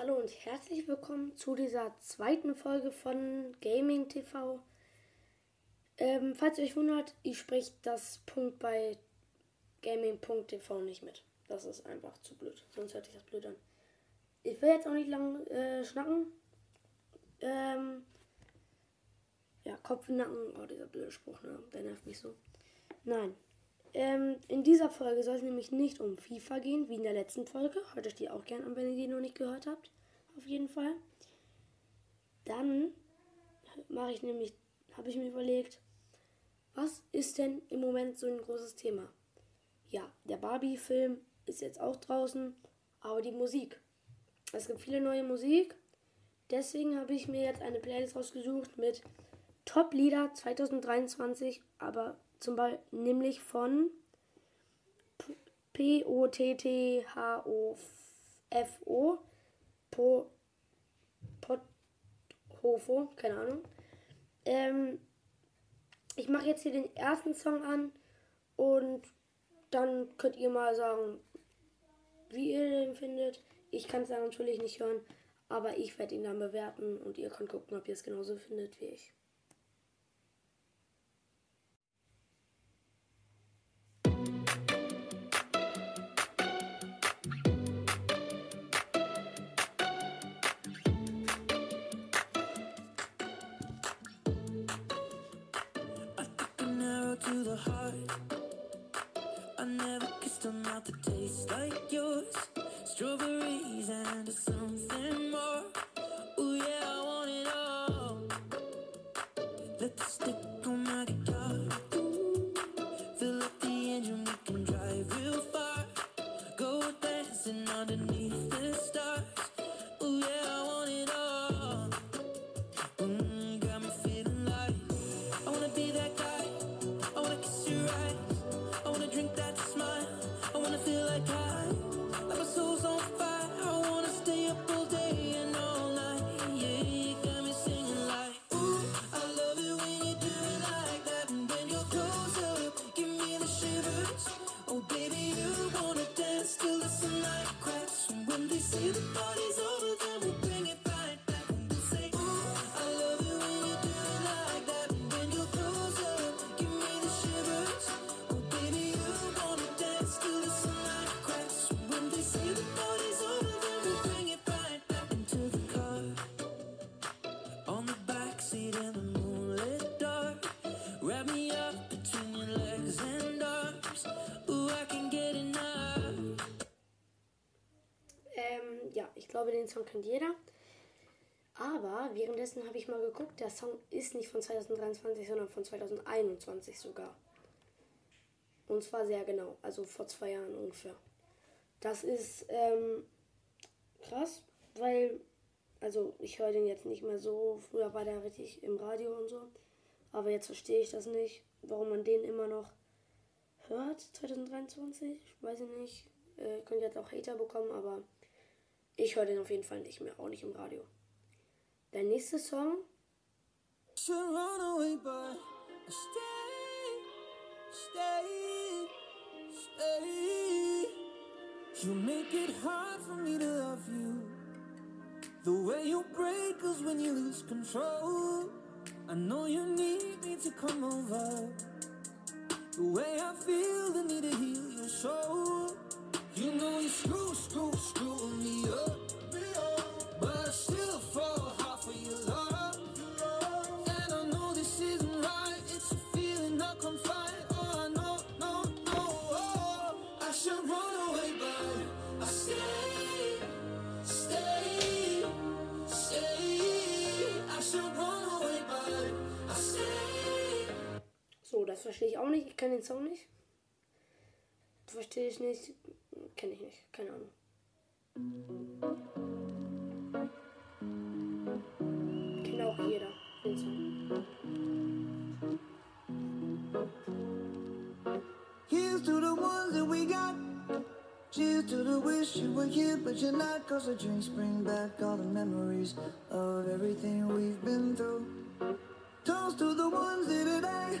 Hallo und herzlich willkommen zu dieser zweiten Folge von Gaming TV. Ähm, falls ihr euch wundert, ich spreche das Punkt bei Gaming.tv nicht mit. Das ist einfach zu blöd, sonst hört sich das blöd an. Ich will jetzt auch nicht lang äh, schnacken. Ähm, ja, Kopf in Nacken. Oh, dieser blöde Spruch, ne? Der nervt mich so. Nein. Ähm, in dieser Folge soll es nämlich nicht um FIFA gehen, wie in der letzten Folge. Hört euch die auch gerne an, wenn ihr die noch nicht gehört habt. Auf jeden Fall. Dann mache ich nämlich, habe ich mir überlegt, was ist denn im Moment so ein großes Thema? Ja, der Barbie-Film ist jetzt auch draußen, aber die Musik. Es gibt viele neue Musik. Deswegen habe ich mir jetzt eine Playlist rausgesucht mit Top-Lieder 2023, aber zum Beispiel nämlich von P-O-T-T-H-O-F-O Po Pothofo, keine Ahnung. Ähm, ich mache jetzt hier den ersten Song an und dann könnt ihr mal sagen, wie ihr den findet. Ich kann es natürlich nicht hören, aber ich werde ihn dann bewerten und ihr könnt gucken, ob ihr es genauso findet wie ich. to taste like yours. Strawberries and a. ich glaube, den Song kennt jeder. Aber währenddessen habe ich mal geguckt, der Song ist nicht von 2023, sondern von 2021 sogar. Und zwar sehr genau, also vor zwei Jahren ungefähr. Das ist ähm, krass, weil, also ich höre den jetzt nicht mehr so. Früher war der richtig im Radio und so. Aber jetzt verstehe ich das nicht, warum man den immer noch hört, 2023. Weiß ich nicht. Äh, könnt jetzt auch Hater bekommen, aber ich höre den auf jeden Fall nicht mehr, auch nicht im Radio. Der nächste Song. You make it hard for me to love you. The way you break us when you lose control. I know you need me to come over. The way I feel the need to heal your soul. So, das verstehe ich auch nicht. Ich kenne den Song nicht. Verstehe ich nicht. Kenne ich nicht. Keine Ahnung. Kennt auch jeder den Song. Here's to the ones that we got. Cheers to the wish you were here, but you're not. Cause the drinks bring back all the memories of everything we've been through. Toast to the ones here today.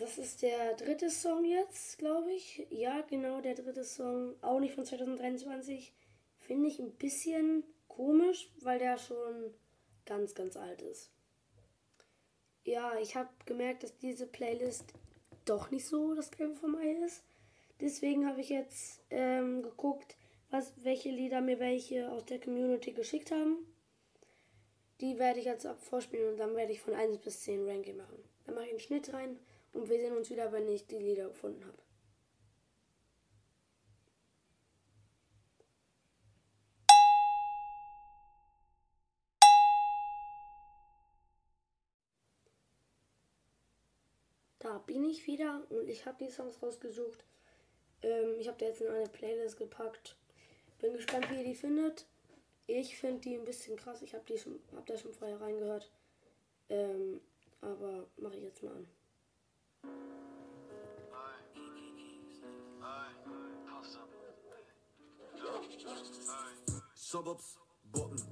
das ist der dritte Song jetzt, glaube ich. Ja, genau, der dritte Song. Auch nicht von 2023. Finde ich ein bisschen komisch, weil der schon ganz, ganz alt ist. Ja, ich habe gemerkt, dass diese Playlist doch nicht so das Gelbe vom Ei ist. Deswegen habe ich jetzt ähm, geguckt, was, welche Lieder mir welche aus der Community geschickt haben. Die werde ich jetzt vorspielen und dann werde ich von 1 bis 10 Ranking machen. Dann mache ich einen Schnitt rein und wir sehen uns wieder, wenn ich die Lieder gefunden habe. Da bin ich wieder und ich habe die Songs rausgesucht. Ähm, ich habe die jetzt in eine Playlist gepackt. Bin gespannt, wie ihr die findet. Ich finde die ein bisschen krass. Ich habe hab da schon vorher reingehört. Ähm, aber mache ich jetzt mal an. Shababs, Botten,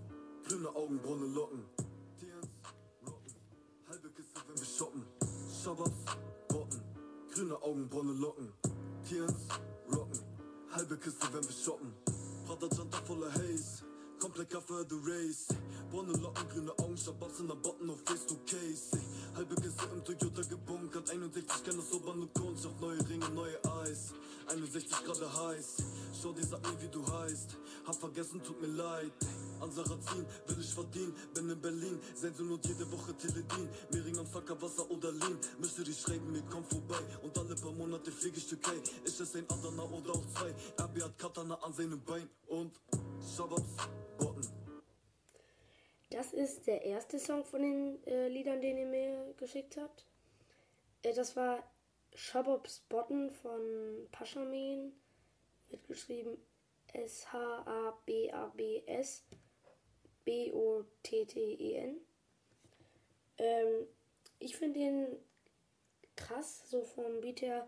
grüne Augenbraune Locken. Tians, Rocken, halbe Kiste, wenn wir shoppen. Shababs, Botten, grüne Augenbraune Locken. Tians, Rocken, halbe Kiste, wenn wir shoppen. Prada Janta voller Haze, komplett Kaffee the Race. Braune Locken, grüne Augen, Shababs in der Botten auf Face to Case. 61 Grad heiß, schau dir, mir wie du heißt. Hab vergessen, tut mir leid. An Sarrazin will ich verdienen, bin in Berlin. Sensor und jede Woche Teledin. Mehring am Facker, Wasser oder Lean. Müsste die schreiben, mir komm vorbei. Und alle paar Monate flieg ich Türkei. Ich esse ein Adana oder auch zwei. RB hat Katana an seinem Bein. Und Shababs, Botten. Das ist der erste Song von den äh, Liedern, den ihr mir geschickt habt. Äh, das war Shabobs Botten von Paschamin. Wird geschrieben S-H-A-B-A-B-S B-O-T-T-E-N. Ähm, ich finde den krass, so vom Beat her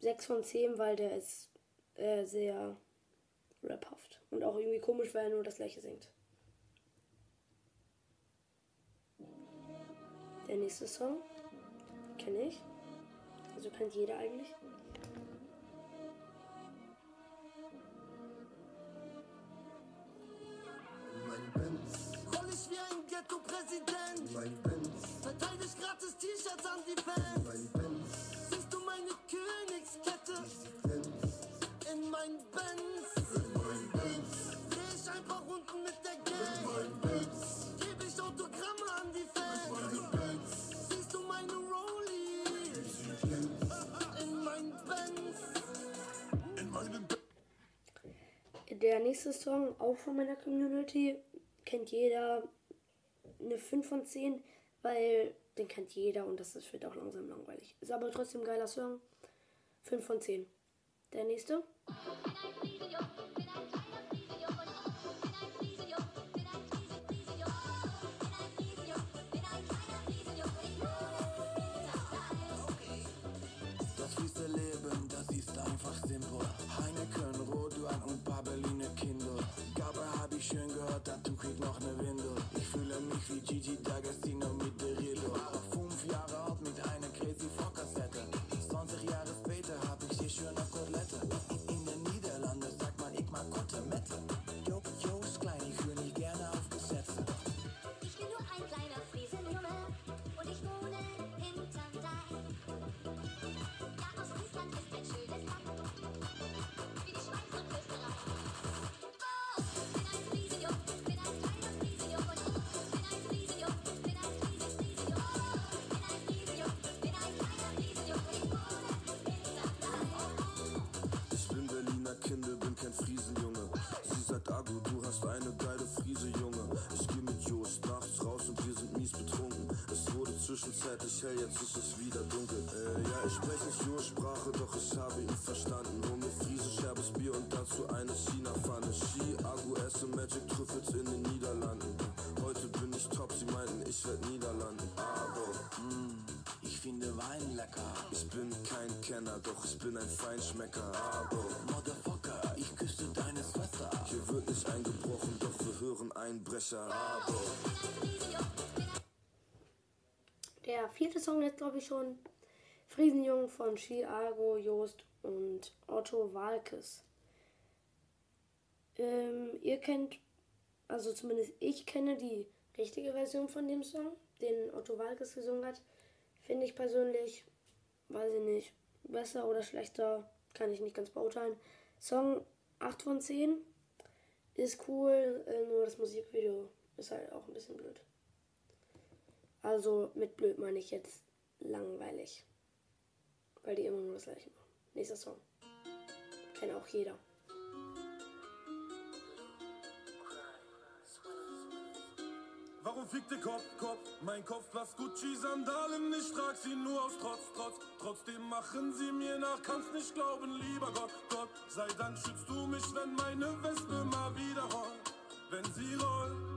6 von 10, weil der ist äh, sehr raphaft. Und auch irgendwie komisch, weil er nur das gleiche singt. Der nächste Song kenne ich. Also kennt jeder eigentlich. Mein Benz, Roll ich wie ein Ghetto-Präsident. mein Benz, gratis T-Shirts an die Fans. mein Benz, Siehst du meine Königskette in mein Benz? mein Benz, Dreh ich einfach Runden mit der Gang. mein Benz, Geb ich Autogramme an die Fans. mein Benz, Siehst du meine Rollies Der nächste Song, auch von meiner Community, kennt jeder eine 5 von 10, weil den kennt jeder und das wird auch langsam langweilig. Ist aber trotzdem ein geiler Song. 5 von 10. Der nächste. Atem kriegt noch ne Windel. Ich fühle mich wie Gigi D'Agostino zwischenzeitlich hell, jetzt ist es wieder dunkel. Äh, ja, ich spreche nicht nur Sprache, doch ich habe ihn verstanden. Hol mir Friese, scherbes Bier und dazu eine China-Pfanne. Ski, Agu, esse Magic Trüffels in den Niederlanden. Heute bin ich top, sie meinten, ich werd Niederlanden. Aber, mm, ich finde Wein lecker. Ich bin kein Kenner, doch ich bin ein Feinschmecker. Aber, Motherfucker, ich küsste deine Schwester. Hier wird nicht eingebrochen, doch wir hören Einbrecher. Aber, vierte Song jetzt, glaube ich, schon. Friesenjung von Chiago, Joost und Otto Walkes. Ähm, ihr kennt, also zumindest ich kenne die richtige Version von dem Song, den Otto Walkes gesungen hat. Finde ich persönlich, weiß ich nicht, besser oder schlechter, kann ich nicht ganz beurteilen. Song 8 von 10 ist cool, äh, nur das Musikvideo ist halt auch ein bisschen blöd. Also mit blöd meine ich jetzt langweilig. Weil die immer nur das gleiche machen. Nächster Song. Kennt auch jeder. Warum fickt der Kopf, Kopf? Mein Kopf passt Gucci-Sandalen, ich trag sie nur aus Trotz, Trotz. Trotzdem machen sie mir nach, kannst nicht glauben, lieber Gott, Gott. Sei Dank schützt du mich, wenn meine Wespe mal wieder rollt. Wenn sie rollt,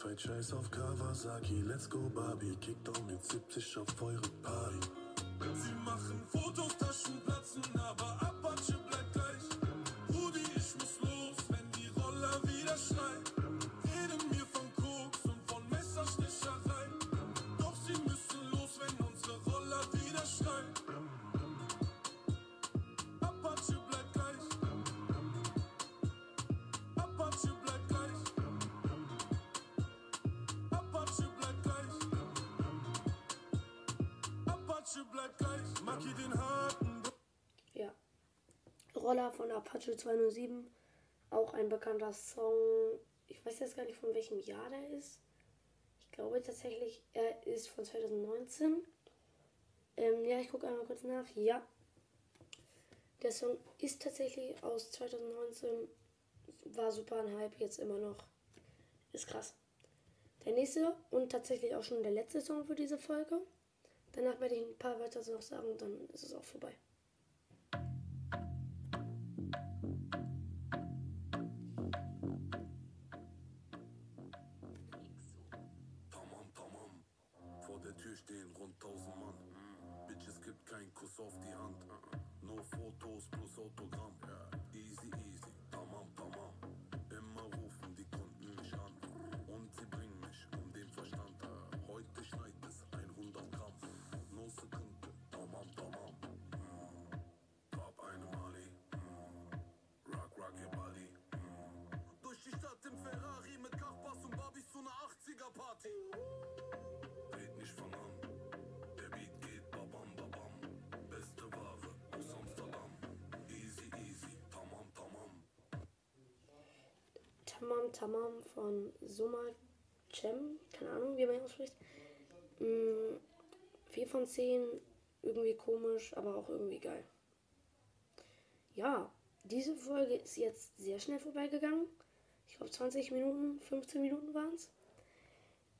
Speedfight, scheiß auf Kawasaki. Let's go Barbie. Kickdown mit 70 auf eure Party. Sie machen Fotos, Taschen platzen, aber Apache bleibt gleich. Rudi, ich muss los, wenn die Roller wieder schreien. Bleibt gleich. Maki den harten. Ja. Roller von Apache 207. Auch ein bekannter Song. Ich weiß jetzt gar nicht von welchem Jahr der ist. Ich glaube tatsächlich, er ist von 2019. Ähm, ja, ich gucke einmal kurz nach. Ja. Der Song ist tatsächlich aus 2019. War super ein Hype, jetzt immer noch. Ist krass. Der nächste und tatsächlich auch schon der letzte Song für diese Folge. Danach werde ich ein paar weiter noch sagen, dann ist es auch vorbei. Vor der Tür stehen rund 1000 Mann. Mm. Bitches gibt keinen Kuss auf die Hand. Uh -uh. Nur Fotos plus Autogramm. Tamam Tamam von Suma Cem, keine Ahnung, wie man ihn ausspricht. Mm, 4 von 10, irgendwie komisch, aber auch irgendwie geil. Ja, diese Folge ist jetzt sehr schnell vorbeigegangen. Ich glaube 20 Minuten, 15 Minuten waren es.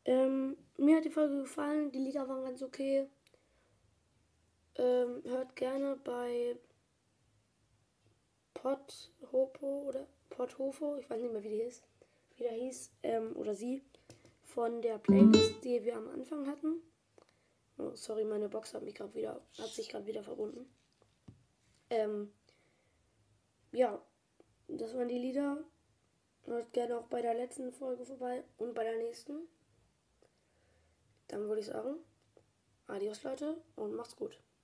Ähm, mir hat die Folge gefallen, die Lieder waren ganz okay. Ähm, hört gerne bei Pothopo oder Pothofo, ich weiß nicht mehr wie die ist, wie der hieß, ähm, oder sie, von der Playlist, die wir am Anfang hatten. Oh, sorry, meine Box hat mich gerade wieder, hat sich gerade wieder verbunden. Ähm, ja, das waren die Lieder. Hört gerne auch bei der letzten Folge vorbei und bei der nächsten. Dann würde ich sagen, adios Leute und macht's gut.